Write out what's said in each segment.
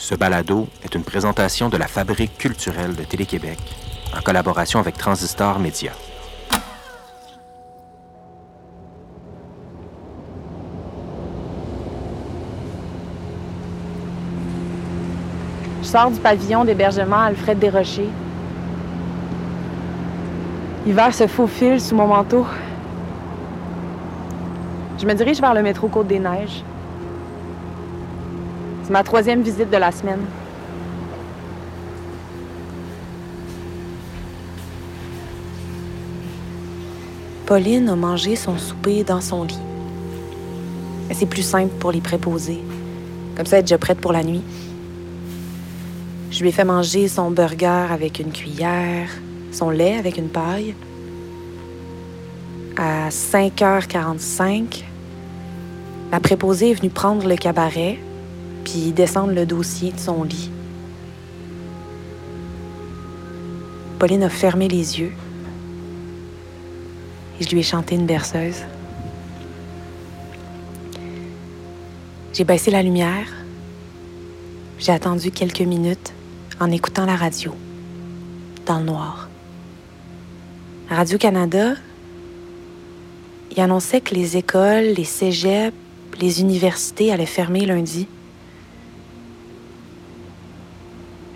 Ce balado est une présentation de la Fabrique culturelle de Télé-Québec en collaboration avec Transistor Média. Je sors du pavillon d'hébergement Alfred Desrochers. L'hiver se faufile sous mon manteau. Je me dirige vers le métro Côte-des-Neiges. C'est ma troisième visite de la semaine. Pauline a mangé son souper dans son lit. C'est plus simple pour les préposer. Comme ça, elle est déjà prête pour la nuit. Je lui ai fait manger son burger avec une cuillère, son lait avec une paille. À 5h45, la préposée est venue prendre le cabaret puis descendre le dossier de son lit. Pauline a fermé les yeux et je lui ai chanté une berceuse. J'ai baissé la lumière. J'ai attendu quelques minutes en écoutant la radio, dans le noir. Radio-Canada, il annonçait que les écoles, les cégeps, les universités allaient fermer lundi.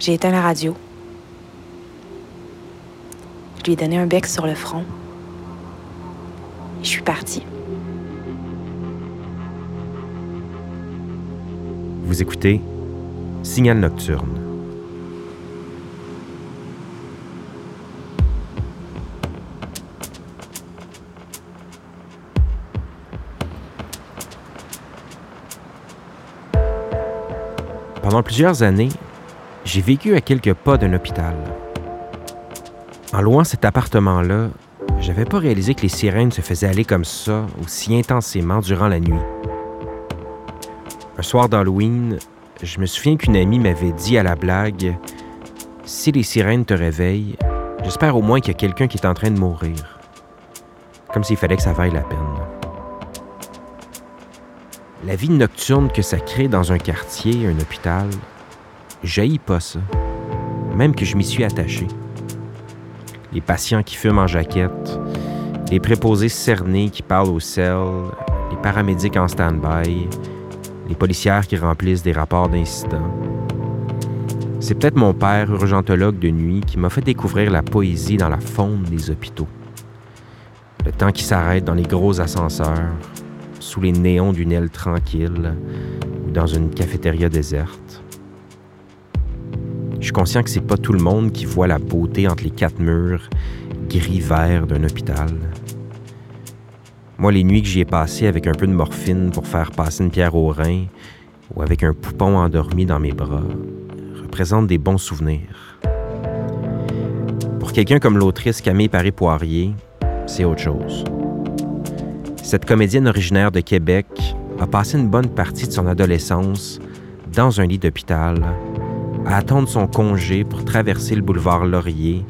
J'ai éteint la radio. Je lui ai donné un bec sur le front. Je suis partie. Vous écoutez Signal Nocturne. Pendant plusieurs années, j'ai vécu à quelques pas d'un hôpital. En louant cet appartement-là, j'avais pas réalisé que les sirènes se faisaient aller comme ça, aussi intensément durant la nuit. Un soir d'Halloween, je me souviens qu'une amie m'avait dit à la blague Si les sirènes te réveillent, j'espère au moins qu'il y a quelqu'un qui est en train de mourir. Comme s'il fallait que ça vaille la peine. La vie nocturne que ça crée dans un quartier, un hôpital, jaillit pas ça. Même que je m'y suis attaché. Les patients qui fument en jaquette, les préposés cernés qui parlent au sel, les paramédics en stand-by, les policières qui remplissent des rapports d'incidents. C'est peut-être mon père, urgentologue de nuit, qui m'a fait découvrir la poésie dans la faune des hôpitaux. Le temps qui s'arrête dans les gros ascenseurs, sous les néons d'une aile tranquille ou dans une cafétéria déserte. Je suis conscient que c'est pas tout le monde qui voit la beauté entre les quatre murs gris-vert d'un hôpital. Moi, les nuits que j'y ai passées avec un peu de morphine pour faire passer une pierre au rein ou avec un poupon endormi dans mes bras représentent des bons souvenirs. Pour quelqu'un comme l'autrice Camille Paris-Poirier, c'est autre chose. Cette comédienne originaire de Québec a passé une bonne partie de son adolescence dans un lit d'hôpital, à attendre son congé pour traverser le boulevard Laurier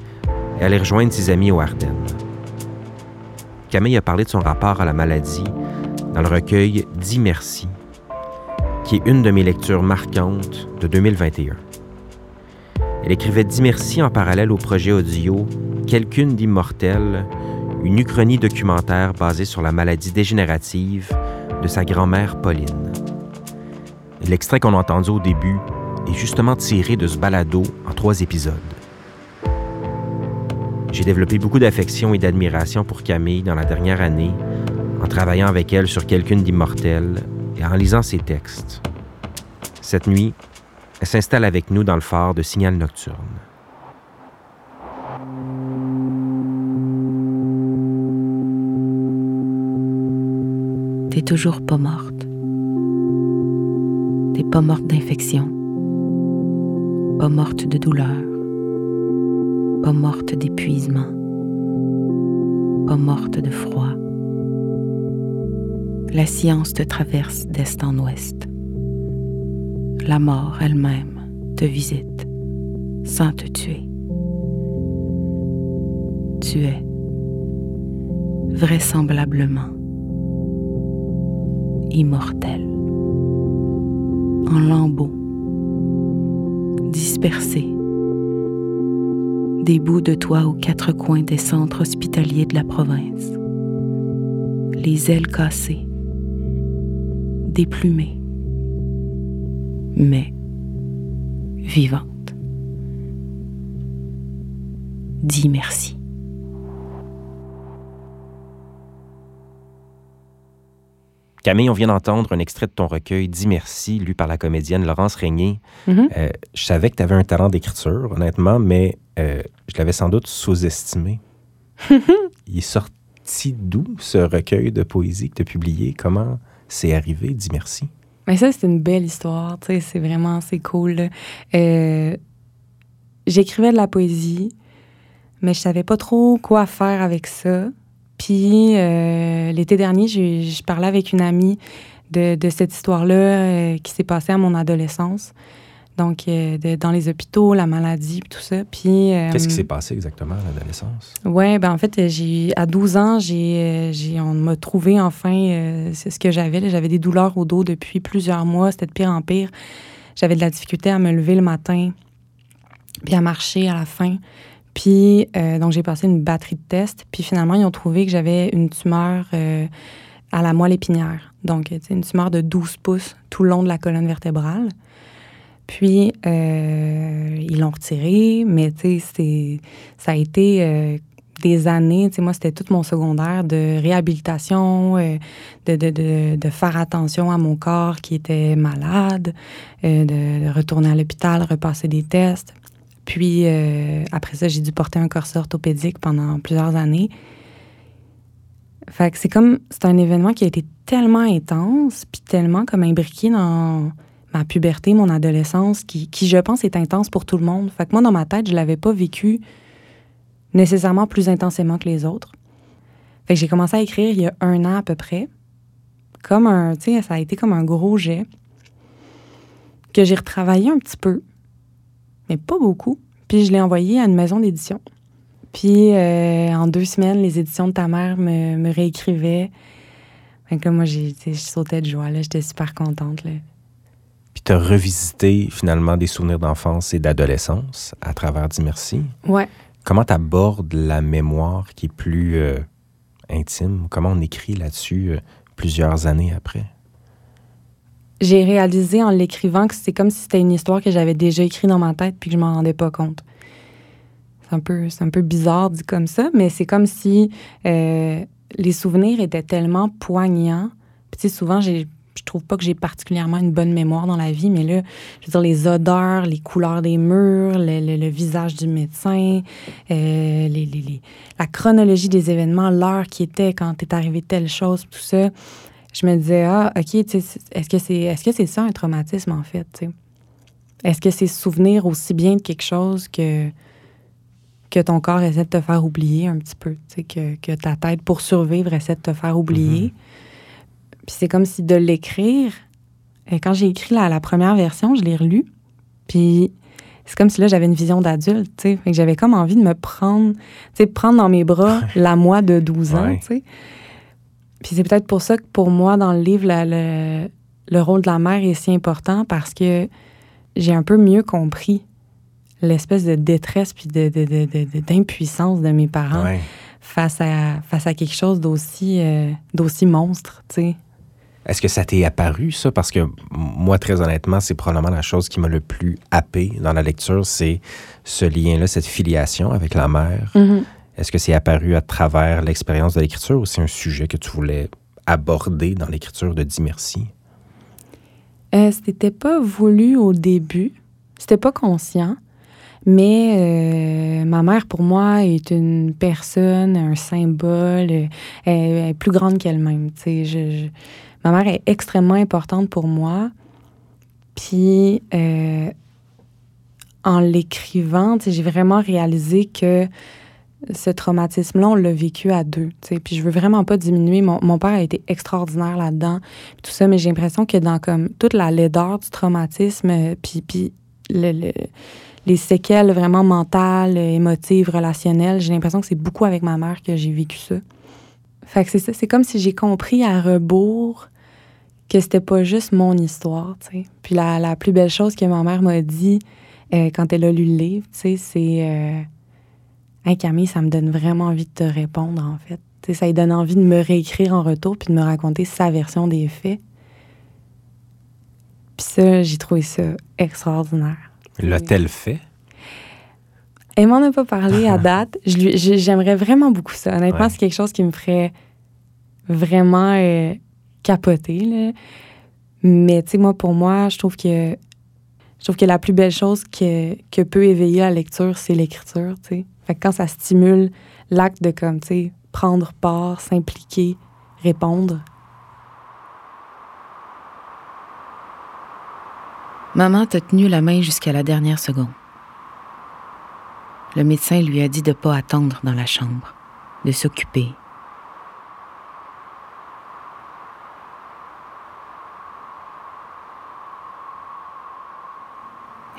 et aller rejoindre ses amis au Ardennes. Camille a parlé de son rapport à la maladie dans le recueil Dis qui est une de mes lectures marquantes de 2021. Elle écrivait Dis en parallèle au projet audio Quelqu'une d'immortel, une uchronie documentaire basée sur la maladie dégénérative de sa grand-mère Pauline. L'extrait qu'on a entendu au début justement tiré de ce balado en trois épisodes. J'ai développé beaucoup d'affection et d'admiration pour Camille dans la dernière année, en travaillant avec elle sur quelqu'une d'immortel et en lisant ses textes. Cette nuit, elle s'installe avec nous dans le phare de Signal Nocturne. T'es toujours pas morte. T'es pas morte d'infection. Pas morte de douleur. Pas morte d'épuisement. Pas morte de froid. La science te traverse d'est en ouest. La mort elle-même te visite sans te tuer. Tu es vraisemblablement immortel, en lambeaux, dispersés. Des bouts de toit aux quatre coins des centres hospitaliers de la province. Les ailes cassées. Déplumées. Mais vivantes. Dis merci. Camille, on vient d'entendre un extrait de ton recueil Dis merci, lu par la comédienne Laurence Régnier. Mhm. Euh, je savais que tu avais un talent d'écriture, honnêtement, mais euh, je l'avais sans doute sous-estimé. Il est sorti d'où ce recueil de poésie que tu as publié? Comment c'est arrivé? Dis merci? Mais ça, c'est une belle histoire, c'est vraiment, c'est cool. Euh, J'écrivais de la poésie, mais je savais pas trop quoi faire avec ça. Puis euh, l'été dernier, j'ai- je parlais avec une amie de, de cette histoire-là euh, qui s'est passée à mon adolescence. Donc, euh, de- dans les hôpitaux, la maladie, tout ça. Puis, Qu'est-ce qui s'est passé exactement à l'adolescence? Ouais, ben en fait, j'ai à 12 ans, j'ai, j'ai on m'a trouvé enfin c'est ce que j'avais. J'avais des douleurs au dos depuis plusieurs mois. C'était de pire en pire. J'avais de la difficulté à me lever le matin, puis à marcher à la fin. Puis euh, donc j'ai passé une batterie de tests. Puis finalement, ils ont trouvé que j'avais une tumeur euh, à la moelle épinière. Donc une tumeur de 12 pouces tout le long de la colonne vertébrale. Puis euh, ils l'ont retiré, mais ça a été des années, moi, c'était tout mon secondaire de réhabilitation, de, faire attention à mon corps qui était malade, de, de retourner à l'hôpital, repasser des tests. Puis, euh, après ça, j'ai dû porter un corset orthopédique pendant plusieurs années. Fait que c'est comme, c'est un événement qui a été tellement intense, puis tellement comme imbriqué dans ma puberté, mon adolescence, qui, qui, je pense, est intense pour tout le monde. Fait que moi, dans ma tête, je l'avais pas vécu nécessairement plus intensément que les autres. Fait que j'ai commencé à écrire il y a un an à peu près. Comme un, tu sais, ça a été comme un gros jet que j'ai retravaillé un petit peu, mais pas beaucoup. Puis je l'ai envoyé à une maison d'édition. Puis euh, en deux semaines, les éditions de ta mère me, me réécrivaient. Fait que moi, j'ai, je sautais de joie. Là, j'étais super contente. Là. Puis tu as revisité finalement des souvenirs d'enfance et d'adolescence à travers Dis merci. Ouais. Comment tu abordes la mémoire qui est plus euh, intime? Comment on écrit là-dessus euh, plusieurs années après? J'ai réalisé en l'écrivant que c'est comme si c'était une histoire que j'avais déjà écrite dans ma tête puis que je m'en rendais pas compte. C'est un peu, c'est un peu bizarre dit comme ça, mais c'est comme si euh, les souvenirs étaient tellement poignants. Souvent, j'ai, je trouve pas que j'ai particulièrement une bonne mémoire dans la vie, mais là, je veux dire, les odeurs, les couleurs des murs, le, visage du médecin, euh, la chronologie des événements, l'heure qui était quand est arrivé telle chose, tout ça je me disais, ah, OK, est-ce que c'est est -ce c'est ça un traumatisme, en fait? Est-ce que c'est se souvenir aussi bien de quelque chose que, que ton corps essaie de te faire oublier un petit peu? Que, que ta tête, pour survivre, essaie de te faire oublier? Puis c'est comme si de l'écrire, et quand j'ai écrit la, la première version, je l'ai relue. Puis c'est comme si là, j'avais une vision d'adulte, tu sais. Fait que j'avais comme envie de me prendre, tu sais, prendre dans mes bras la moi de 12 ans, Ouais. tu sais. Puis c'est peut-être pour ça que pour moi, dans le livre, la- le, le rôle de la mère est si important parce que j'ai un peu mieux compris l'espèce de détresse puis de, de- de- de- d'impuissance mes parents Ouais. face, à, face à quelque chose d'aussi, euh, d'aussi monstre, tu sais. Est-ce que ça t'est apparu, ça? Parce que moi, très honnêtement, c'est probablement la chose qui m'a le plus happé dans la lecture, c'est ce lien-là, cette filiation avec la mère. Est-ce que c'est apparu à travers l'expérience de l'écriture ou c'est un sujet que tu voulais aborder dans l'écriture de Dis merci? Euh, c'était pas voulu au début. C'était pas conscient. Mais euh, ma mère, pour moi, est une personne, un symbole. euh, Elle, est plus grande qu'elle-même. ma mère est extrêmement importante pour moi. Puis, en l'écrivant, j'ai vraiment réalisé que ce traumatisme-là, on l'a vécu à deux. tu sais. Puis je veux vraiment pas diminuer. Mon, mon père a été extraordinaire là-dedans, tout ça, mais j'ai l'impression que dans comme toute la laideur du traumatisme, euh, puis, puis le- le- les séquelles vraiment mentales, émotives, relationnelles, j'ai l'impression que c'est beaucoup avec ma mère que j'ai vécu ça. Fait que c'est ça, c'est comme si j'ai compris à rebours que c'était pas juste mon histoire, tu sais. Puis la, la plus belle chose que ma mère m'a dit, euh, quand elle a lu le livre, c'est... Euh, hey, Camille, ça me donne vraiment envie de te répondre, en fait. Ça lui donne envie de me réécrire en retour puis de me raconter sa version des faits. Puis ça, j'ai trouvé ça extraordinaire. L'a-t-elle fait? Elle m'en a pas parlé à date. J'aimerais vraiment beaucoup ça. Honnêtement, c'est quelque chose qui me ferait vraiment euh, capoter. Là. Mais tu sais, moi, pour moi, je trouve que je trouve que la plus belle chose que, que peut éveiller la lecture, c'est l'écriture. Tu sais. Quand ça stimule l'acte de comme, prendre part, s'impliquer, répondre. Maman t'a tenu la main jusqu'à la dernière seconde. Le médecin lui a dit de ne pas attendre dans la chambre, de s'occuper.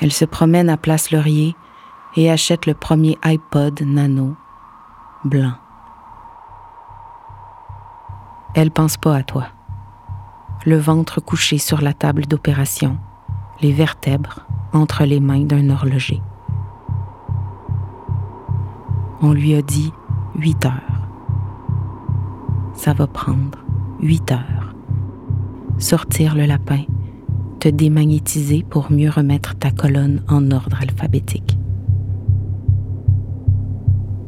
Elle se promène à Place Laurier et achète le premier iPod Nano blanc. Elle pense pas à toi. Le ventre couché sur la table d'opération, les vertèbres entre les mains d'un horloger. On lui a dit huit heures. Ça va prendre huit heures. Sortir le lapin, te démagnétiser pour mieux remettre ta colonne en ordre alphabétique.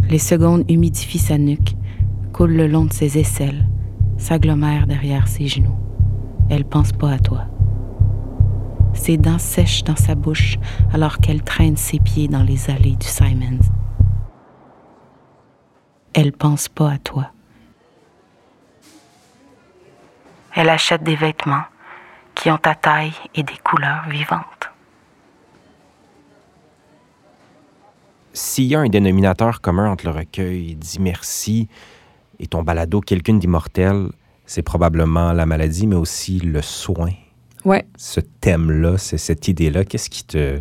Les secondes humidifient sa nuque, coulent le long de ses aisselles, s'agglomèrent derrière ses genoux. Elle pense pas à toi. Ses dents sèchent dans sa bouche alors qu'elle traîne ses pieds dans les allées du Simons elle pense pas à toi. Elle achète des vêtements qui ont ta taille et des couleurs vivantes. S'il y a un dénominateur commun entre le recueil Dis merci et ton balado Quelqu'une d'immortel, c'est probablement la maladie, mais aussi le soin. Ouais. Ce thème-là, c'est cette idée-là. Qu'est-ce qui te,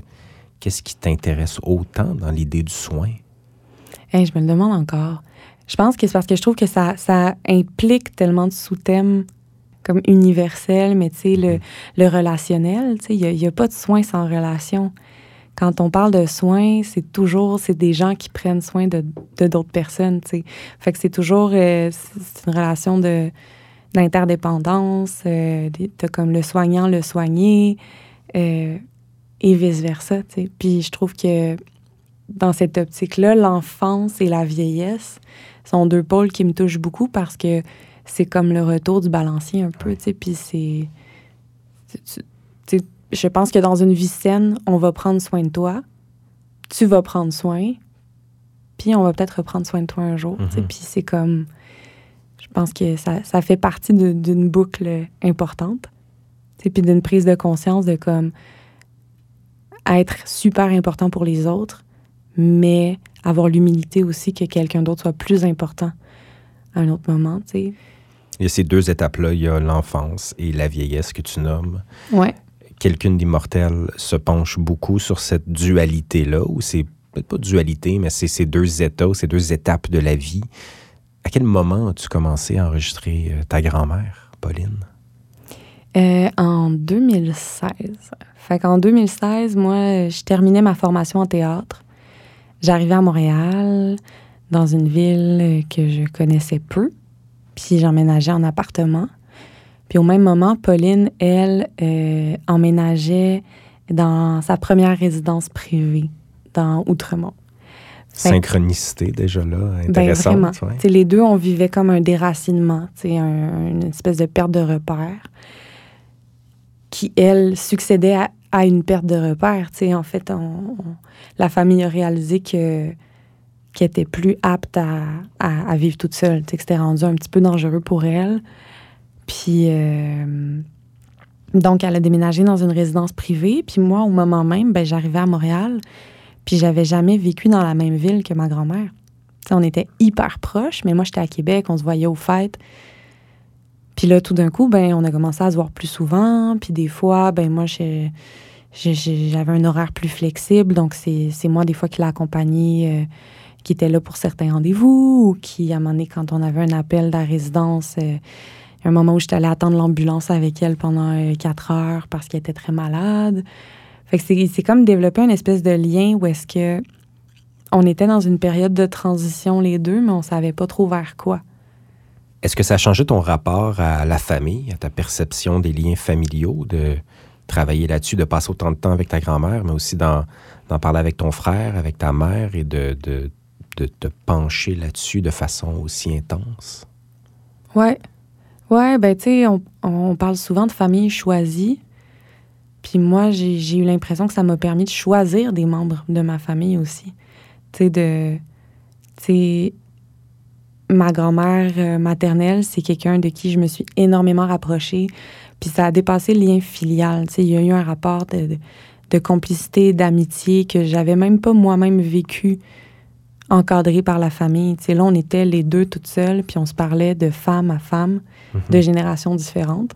qu'est-ce qui t'intéresse autant dans l'idée du soin? je me le demande encore. Je pense que c'est parce que je trouve que ça, ça implique tellement de sous-thèmes comme universels, mais tu sais, le, le, relationnel, tu sais, il n'y a, pas de soins sans relation. Quand on parle de soins, c'est toujours, c'est des gens qui prennent soin de d'autres personnes. Fait que c'est toujours, euh, une relation d'interdépendance, euh, comme le soignant, le soigné, euh, et vice-versa, tu sais. Puis je trouve que dans cette optique-là, l'enfance et la vieillesse sont deux pôles qui me touchent beaucoup parce que c'est comme le retour du balancier un peu, puis c'est... Je pense que dans une vie saine, on va prendre soin de toi, tu vas prendre soin, puis on va peut-être reprendre soin de toi un jour, mm-hmm. puis c'est comme... Je pense que ça, ça fait partie d'une boucle importante, puis d'une prise de conscience de comme être super important pour les autres, mais avoir l'humilité aussi que quelqu'un d'autre soit plus important à un autre moment, tu sais. Il y a ces deux étapes-là, il y a l'enfance et la vieillesse que tu nommes. Ouais. Quelqu'une d'immortel se penche beaucoup sur cette dualité-là, ou c'est peut-être pas dualité, mais c'est ces deux états, ces deux étapes de la vie. À quel moment as-tu commencé à enregistrer euh, ta grand-mère, Pauline? Euh, en 2016. Fait qu'en 2016, moi, je terminais ma formation en théâtre. J'arrivais à Montréal, dans une ville que je connaissais peu, puis j'emménageais en appartement. Puis au même moment, Pauline, elle, euh, emménageait dans sa première résidence privée, dans Outremont. Synchronicité déjà là, ben, intéressante. Ben vraiment. Les deux, on vivait comme un déracinement, un, une espèce de perte de repère qui, elle, succédait à, à une perte de repère. en fait, la famille a réalisé que qu'elle était plus apte à, vivre toute seule, que c'était rendu un petit peu dangereux pour elle. Puis, euh, donc, elle a déménagé dans une résidence privée. Puis moi, au moment même, ben, j'arrivais à Montréal, puis j'avais jamais vécu dans la même ville que ma grand-mère. on était hyper proches, mais moi, j'étais à Québec, on se voyait aux fêtes. Puis là, tout d'un coup, ben, on a commencé à se voir plus souvent. Puis des fois, ben, moi, j'avais un horaire plus flexible. Donc, c'est moi, des fois, qui l'ai accompagnée, euh, qui était là pour certains rendez-vous ou qui, à un moment donné, quand on avait un appel de la résidence, euh, un moment où j'étais allée attendre l'ambulance avec elle pendant euh, quatre heures parce qu'elle était très malade. Fait que c'est comme développer une espèce de lien où est-ce que on était dans une période de transition les deux, mais on savait pas trop vers quoi. Est-ce que ça a changé ton rapport à la famille, à ta perception des liens familiaux, de travailler là-dessus, de passer autant de temps avec ta grand-mère, mais aussi d'en parler avec ton frère, avec ta mère et de, de, de te pencher là-dessus de façon aussi intense? Ouais. Ouais, ben tu sais, on, on, parle souvent de famille choisie. Puis moi, j'ai eu l'impression que ça m'a permis de choisir des membres de ma famille aussi. Tu sais, de. Tu sais, ma grand-mère euh, maternelle, c'est quelqu'un de qui je me suis énormément rapprochée. Puis ça a dépassé le lien filial. Tu sais, il y a eu un rapport de, de, complicité, d'amitié que j'avais même pas moi-même vécu encadré par la famille. Tu sais, là, on était les deux toutes seules, puis on se parlait de femme à femme, mhm. de générations différentes.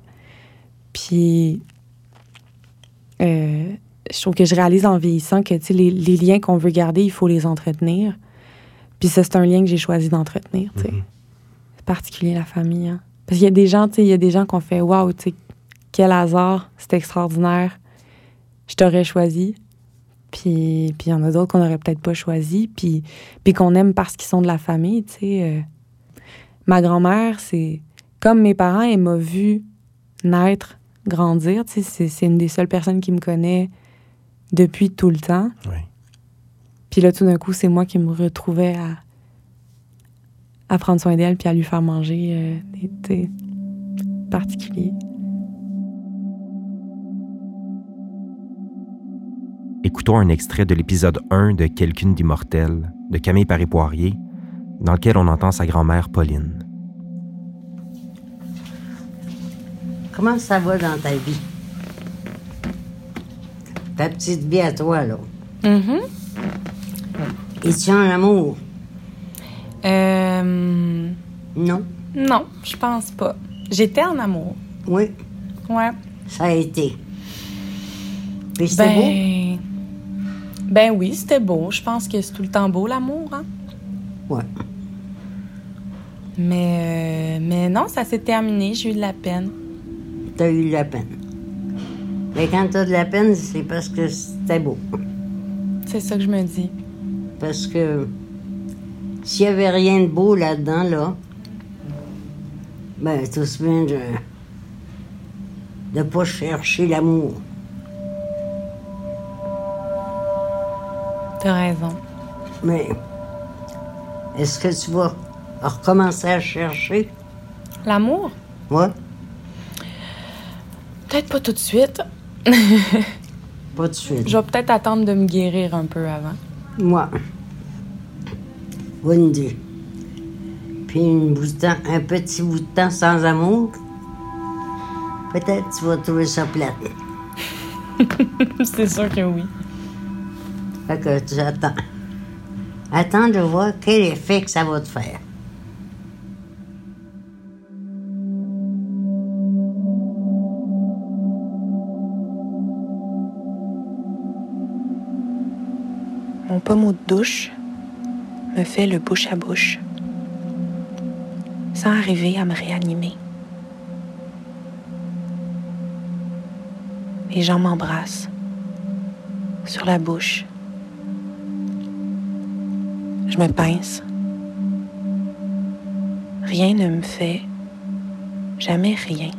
Puis, euh, je trouve que je réalise en vieillissant que, tu sais, les, les liens qu'on veut garder, il faut les entretenir. Puis ça, c'est un lien que j'ai choisi d'entretenir, tu sais. Mhm. C'est particulier, la famille, hein. Parce qu'il y a des gens, tu sais, il y a des gens qui ont fait « Waouh, tu sais, quel hasard, c'est extraordinaire. Je t'aurais choisi. » Puis il y en a d'autres qu'on n'aurait peut-être pas choisi, puis, puis qu'on aime parce qu'ils sont de la famille, tu sais. Euh. Ma grand-mère, c'est... Comme mes parents, elle m'a vu naître, grandir, tu sais. C'est une des seules personnes qui me connaît depuis tout le temps. Oui. Puis là, tout d'un coup, c'est moi qui me retrouvais à, à prendre soin d'elle puis à lui faire manger euh, des thés particuliers. Écoutons un extrait de l'épisode 1 de Quelqu'une d'immortel de Camille Paré-Poirier, dans lequel on entend sa grand-mère Pauline. Comment ça va dans ta vie? Ta petite vie à toi, là. Mm-hmm. Es-tu en amour? Euh... Non. Non, je pense pas. J'étais en amour. Oui. Ouais. Ça a été. Puis c'était ben... beau? Ben oui, c'était beau. Je pense que c'est tout le temps beau, l'amour, hein? Ouais. Mais, euh, mais non, ça s'est terminé. J'ai eu de la peine. T'as eu de la peine. Mais quand t'as de la peine, c'est parce que c'était beau. C'est ça que je me dis. Parce que s'il n'y avait rien de beau là-dedans, là, ben, tout se bien de ne pas chercher l'amour. T'as raison. Mais est-ce que tu vas recommencer à chercher? L'amour? Ouais. Peut-être pas tout de suite. pas tout de suite. Je vais peut-être attendre de me guérir un peu avant. Moi. Wendy. Puis une un petit bout de temps sans amour. Peut-être tu vas trouver ça plate. C'est sûr que oui. Que tu attends. Attends de voir quel effet que ça va te faire. Mon pommeau de douche me fait le bouche à bouche, sans arriver à me réanimer. Les gens m'embrassent sur la bouche. Je me pince. Rien ne me fait jamais rien.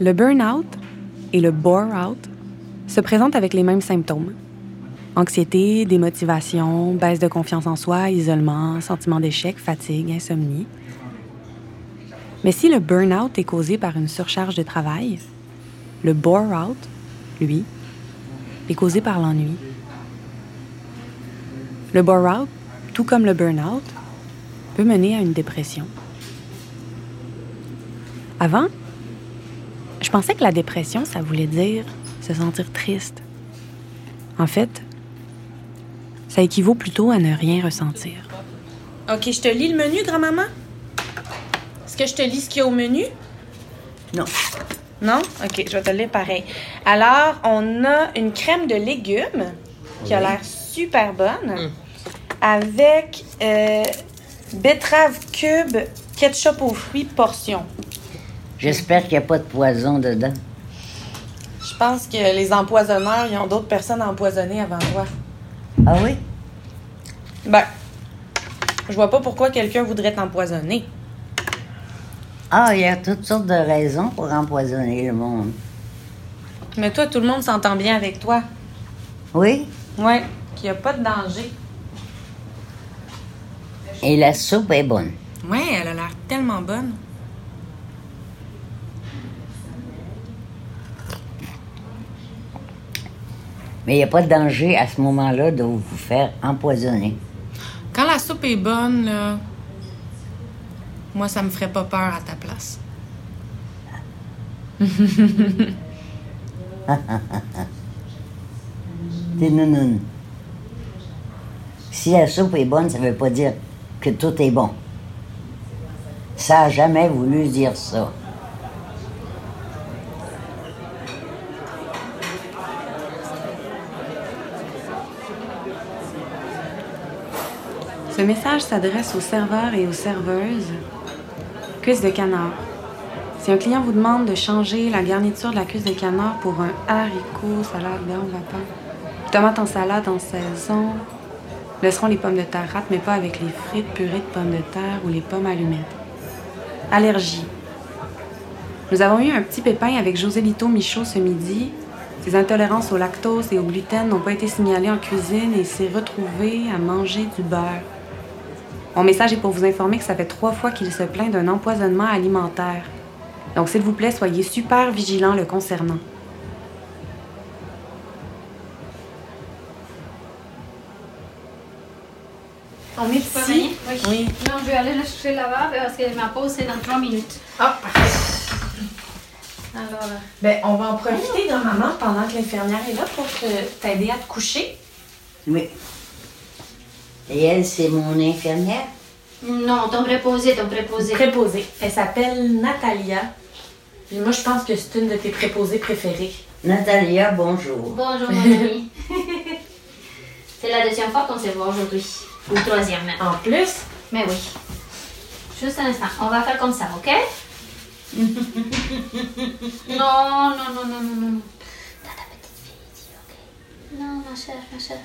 Le burn-out et le bore-out se présentent avec les mêmes symptômes. Anxiété, démotivation, baisse de confiance en soi, isolement, sentiment d'échec, fatigue, insomnie. Mais si le burn-out est causé par une surcharge de travail, le bore-out, lui, est causé par l'ennui. Le bore-out, tout comme le burn-out, peut mener à une dépression. Avant, je pensais que la dépression, ça voulait dire se sentir triste. En fait, ça équivaut plutôt à ne rien ressentir. OK, je te lis le menu, grand-maman? Est-ce que je te lis ce qu'il y a au menu? Non. Non? OK, je vais te le lire pareil. Alors, on a une crème de légumes qui a l'air super bonne Mm. avec euh, betterave cube, ketchup aux fruits, portion. J'espère qu'il n'y a pas de poison dedans. Je pense que les empoisonneurs, ils ont d'autres personnes empoisonnées avant toi. Ah oui? Ben, je vois pas pourquoi quelqu'un voudrait t'empoisonner. Ah, il y a toutes sortes de raisons pour empoisonner le monde. Mais toi, tout le monde s'entend bien avec toi. Oui? Ouais, qu'il n'y a pas de danger. Et la soupe est bonne. Ouais, elle a l'air tellement bonne. Mais il n'y a pas de danger à ce moment-là de vous faire empoisonner. Quand la soupe est bonne, là, moi, ça me ferait pas peur à ta place. T'es nounoun. Si la soupe est bonne, ça ne veut pas dire que tout est bon. Ça a jamais voulu dire ça. Ce message s'adresse aux serveurs et aux serveuses. Cuisse de canard. Si un client vous demande de changer la garniture de la cuisse de canard pour un haricot, salade, beurre, vapeur, tomate en salade en saison, laisseront les pommes de terre mais pas avec les frites, purées de pommes de terre ou les pommes allumettes. Allergie. Nous avons eu un petit pépin avec José Lito Michaud ce midi. Ses intolérances au lactose et au gluten n'ont pas été signalées en cuisine et s'est retrouvé à manger du beurre. Mon message est pour vous informer que ça fait trois fois qu'il se plaint d'un empoisonnement alimentaire. Donc, s'il vous plaît, soyez super vigilants le concernant. On est ici. venir? Oui. Non, je vais aller le chercher là-bas parce que ma pause c'est dans 3 minutes. Ah, parfait. Alors, ben, on va en profiter, grand-maman, pendant que l'infirmière est là pour t'aider à te coucher. Oui. Et elle, c'est mon infirmière? Non, ton préposé, ton préposé. Préposée. Elle s'appelle Natalia. Puis moi, je pense que c'est une de tes préposées préférées. Natalia, bonjour. Bonjour mon ami. c'est la deuxième fois qu'on se voit aujourd'hui. Ou troisième même. En plus, Mais oui. Juste un instant. On va faire comme ça, ok? non, non, non, non, non, non. T'as ta petite fille ici, ok? Non, ma chère, ma chère.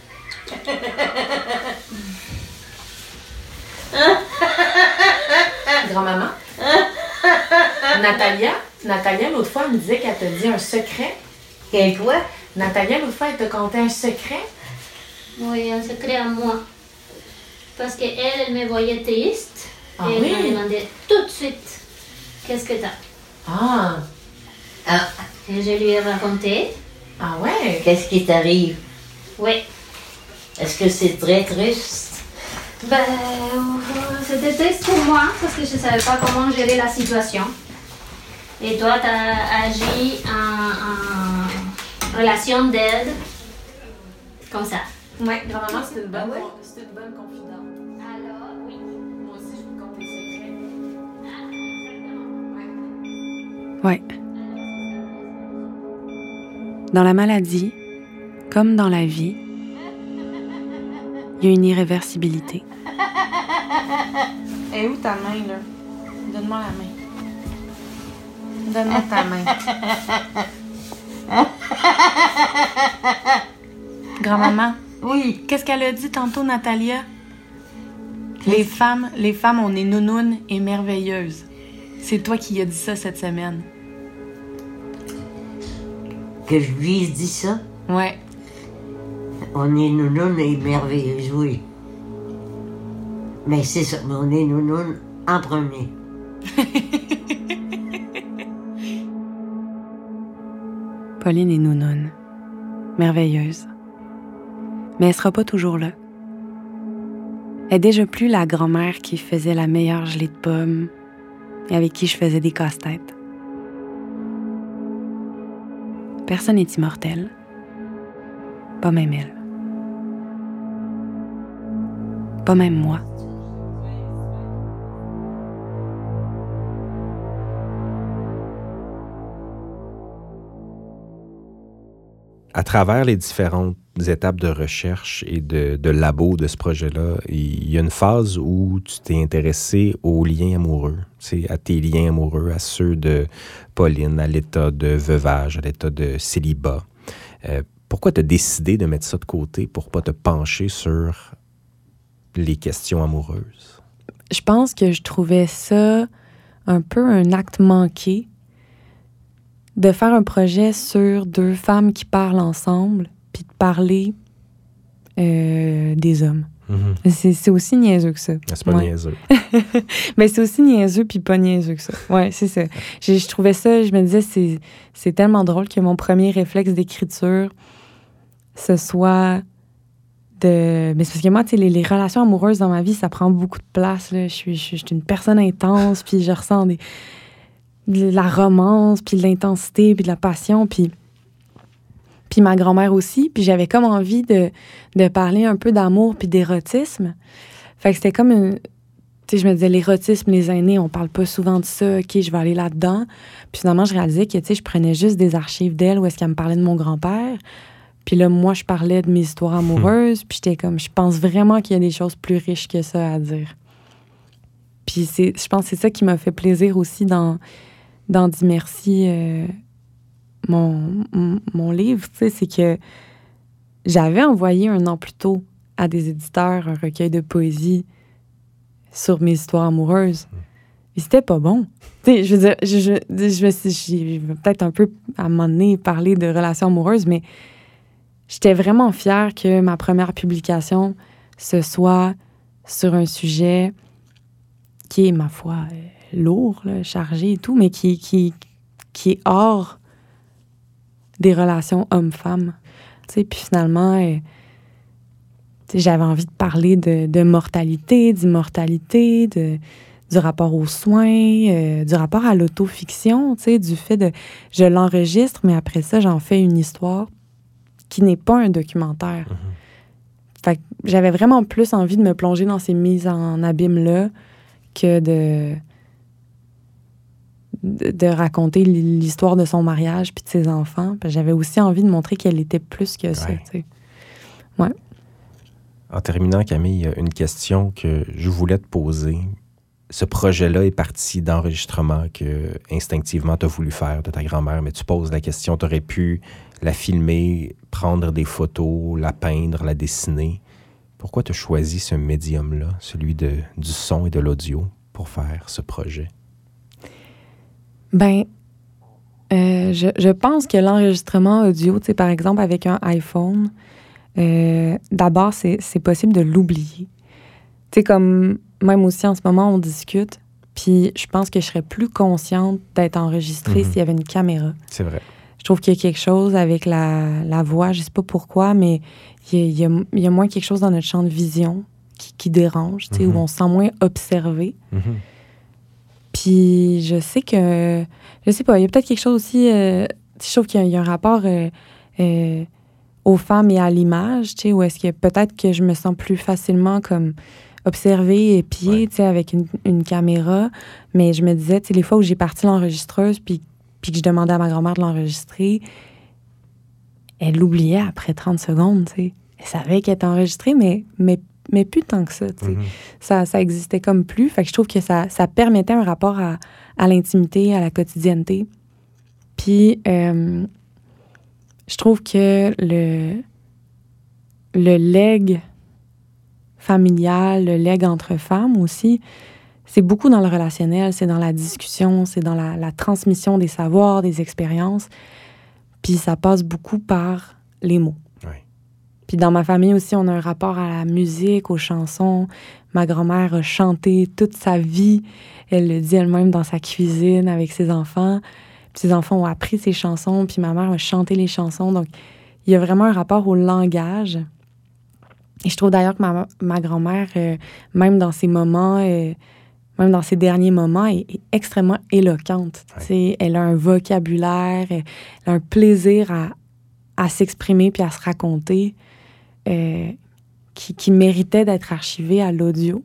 Grand-maman? Natalia, Natalia, l'autre fois, elle me disait qu'elle te dit un secret. Et toi? Natalia, l'autre fois, elle te contait un secret. Oui, un secret à moi. Parce qu'elle, elle me voyait triste. Ah et elle m'a demandé tout de suite qu'est-ce que t'as? Ah, Ah, Et je lui ai raconté. ah ouais? qu'est-ce qui t'arrive? Oui. Est-ce que c'est très triste? Ben, c'était triste pour moi parce que je ne savais pas comment gérer la situation. Et toi, tu as agi en, en relation d'aide. Comme ça. Ouais, grand-maman, c'est une bonne, Ah ouais? une bonne confidente. Alors, oui. Moi aussi, je vous compte des secrets. Ouais. Dans la maladie, comme dans la vie, il y a une irréversibilité. Et où ta main, là? Donne-moi la main. Donne-moi ta main. Grand-maman, Oui. qu'est-ce qu'elle a dit tantôt, Natalia? Les femmes, les femmes, on est nounounes et merveilleuses. C'est toi qui as dit ça cette semaine. Que je lui ai dit ça? Ouais. On est nounoun et merveilleuse, oui. Mais c'est ça, on est nounoun en premier. Pauline est nounonne, merveilleuse. Mais elle sera pas toujours là. Elle est déjà plus la grand-mère qui faisait la meilleure gelée de pommes et avec qui je faisais des casse-têtes. Personne n'est immortel. Pas même elle. Pas même moi. à travers les différentes étapes de recherche et de, de labo de ce projet-là, il y a une phase où tu t'es intéressé aux liens amoureux, à tes liens amoureux, à ceux de Pauline, à l'état de veuvage, à l'état de célibat. Euh, pourquoi tu as décidé de mettre ça de côté pour pas te pencher sur les questions amoureuses? Je pense que je trouvais ça un peu un acte manqué de faire un projet sur deux femmes qui parlent ensemble, puis de parler euh, des hommes. Mhm. C'est aussi niaiseux que ça. Ah, c'est pas niaiseux. Mais c'est aussi niaiseux puis pas niaiseux que ça. Ouais, c'est ça. Je, je, trouvais ça, je me disais, c'est tellement drôle que mon premier réflexe d'écriture, ce soit Mais parce que moi, les, relations amoureuses dans ma vie, ça prend beaucoup de place. Je, suis, une personne intense, puis je ressens des, de la romance, puis de l'intensité, puis de la passion, puis puis ma grand-mère aussi. Puis j'avais comme envie de, de parler un peu d'amour puis d'érotisme. Fait que c'était comme une... Tu sais, je me disais, l'érotisme, les aînés, on parle pas souvent de ça. OK, je vais aller là-dedans. Puis finalement, je réalisais que, tu sais, je prenais juste des archives d'elle où est-ce qu'elle me parlait de mon grand-père. Puis là, moi, je parlais de mes histoires amoureuses. Puis j'étais comme, je pense vraiment qu'il y a des choses plus riches que ça à dire. Puis c'est, je pense que c'est ça qui m'a fait plaisir aussi dans dans Dimercy, euh, mon, mon, livre, c'est que j'avais envoyé un an plus tôt à des éditeurs un recueil de poésie sur mes histoires amoureuses. Et c'était pas bon. je veux dire, je, je, je, peut-être un peu à un moment donné parlé de relations amoureuses, mais j'étais vraiment fière que ma première publication, ce soit sur un sujet qui est, ma foi, lourd, chargé et tout, mais qui, qui, qui est hors des relations hommes-femmes. Puis finalement, euh, j'avais envie de parler de, de mortalité, d'immortalité, de, du rapport aux soins, euh, du rapport à l'autofiction, du fait de je l'enregistre, mais après ça, j'en fais une histoire qui n'est pas un documentaire. Fait j'avais vraiment plus envie de me plonger dans ces mises en abîme-là que de de, raconter l'histoire de son mariage puis de ses enfants. J'avais aussi envie de montrer qu'elle était plus que ça. Ouais. En terminant, Camille, une question que je voulais te poser. Ce projet-là est parti d'enregistrements que instinctivement tu as voulu faire de ta grand-mère, mais tu poses la question, tu aurais pu la filmer, prendre des photos, la peindre, la dessiner. Pourquoi tu as choisi ce médium-là, celui de, du son et de l'audio, pour faire ce projet? Ben, euh, je, je, pense que l'enregistrement audio, tu sais, par exemple, avec un iPhone, euh, d'abord, c'est possible de l'oublier. Tu sais, comme même aussi en ce moment, on discute, puis je pense que je serais plus consciente d'être enregistrée mhm. s'il y avait une caméra. C'est vrai. Je trouve qu'il y a quelque chose avec la, la voix, je sais pas pourquoi, mais il y, a, il y a, moins quelque chose dans notre champ de vision qui, qui dérange, sais, où mhm. on se sent moins observé. Mhm. Puis je sais que, je sais pas, il y a peut-être quelque chose aussi, euh, je trouve qu'il y, a un rapport euh, euh, aux femmes et à l'image, tu sais, où est-ce que peut-être que je me sens plus facilement comme observée et pied, tu sais, avec une, caméra. Mais je me disais, tu sais, les fois où j'ai parti l'enregistreuse, puis, puis que je demandais à ma grand-mère de l'enregistrer, elle l'oubliait après 30 secondes, tu sais. Elle savait qu'elle était enregistrée, mais, mais mais plus tant que ça, tu sais. Mhm. ça, ça existait comme plus. Fait que je trouve que ça, ça permettait un rapport à, à l'intimité, à la quotidienneté. Puis, euh, je trouve que le, le leg familial, le leg entre femmes aussi, c'est beaucoup dans le relationnel, c'est dans la discussion, c'est dans la, la, transmission des savoirs, des expériences. Puis ça passe beaucoup par les mots. Puis dans ma famille aussi, on a un rapport à la musique, aux chansons. Ma grand-mère a chanté toute sa vie. Elle le dit elle-même dans sa cuisine avec ses enfants. Puis ses enfants ont appris ses chansons, puis ma mère a chanté les chansons. Donc, il y a vraiment un rapport au langage. Et je trouve d'ailleurs que ma, ma grand-mère, euh, même dans ses moments, euh, même dans ses derniers moments, est, extrêmement éloquente. Elle a un vocabulaire, elle a un plaisir à, à s'exprimer puis à se raconter. Euh, qui, qui, méritait d'être archivé à l'audio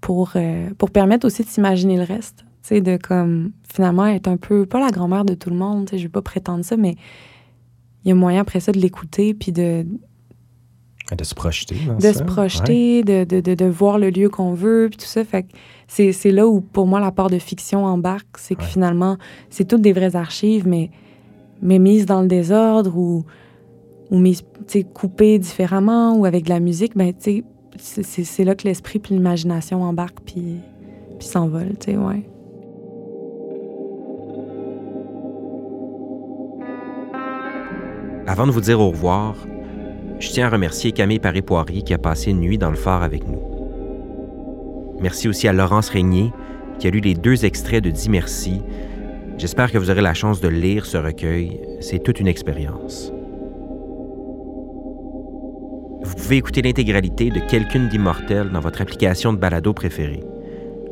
pour, euh, pour permettre aussi de s'imaginer le reste. Tu de comme, finalement, être un peu, pas la grand-mère de tout le monde, je vais pas prétendre ça, mais il y a moyen après ça de l'écouter puis de, de se projeter. de se projeter, de, de, de, voir le lieu qu'on veut, puis tout ça. Fait c'est là où, pour moi, la part de fiction embarque. C'est que finalement, c'est toutes des vraies archives, mais, mais mises dans le désordre ou, ou mises coupées différemment ou avec de la musique. Ben, c'est là que l'esprit puis l'imagination embarquent puis, puis s'envolent. Ouais. Avant de vous dire au revoir, je tiens à remercier Camille Paré-Poirier qui a passé une nuit dans le phare avec nous. Merci aussi à Laurence Régnier qui a lu les deux extraits de Dis merci. J'espère que vous aurez la chance de lire ce recueil. C'est toute une expérience. Vous pouvez écouter l'intégralité de Quelqu'une d'immortel dans votre application de balado préférée.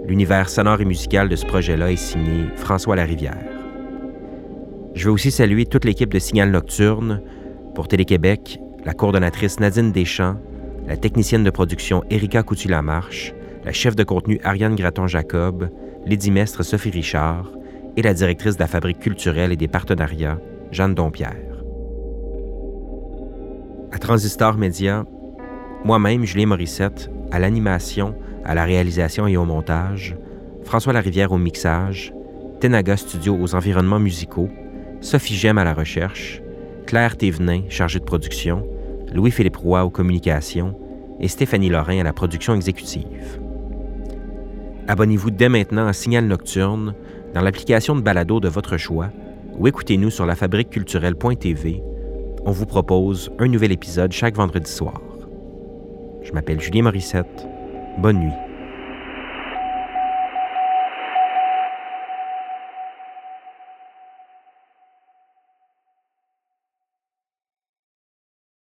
L'univers sonore et musical de ce projet-là est signé François Larivière. Je veux aussi saluer toute l'équipe de Signal Nocturne pour Télé-Québec, la coordonnatrice Nadine Deschamps, la technicienne de production Erika Coutu-Lamarche, la chef de contenu Ariane Graton-Jacob, l'édimestre Sophie Richard et la directrice de la Fabrique culturelle et des partenariats, Jeanne Dompierre. À Transistor Média, moi-même, Julien Morissette, à l'animation, à la réalisation et au montage, François Larivière au mixage, Tenaga Studio aux environnements musicaux, Sophie Gem à la recherche, Claire Thévenin, chargée de production, Louis-Philippe Roy aux communications et Stéphanie Lorrain à la production exécutive. Abonnez-vous dès maintenant à Signal Nocturne dans l'application de balado de votre choix ou écoutez-nous sur lafabriqueculturelle.tv. On vous propose un nouvel épisode chaque vendredi soir. Je m'appelle Julien Morissette. Bonne nuit.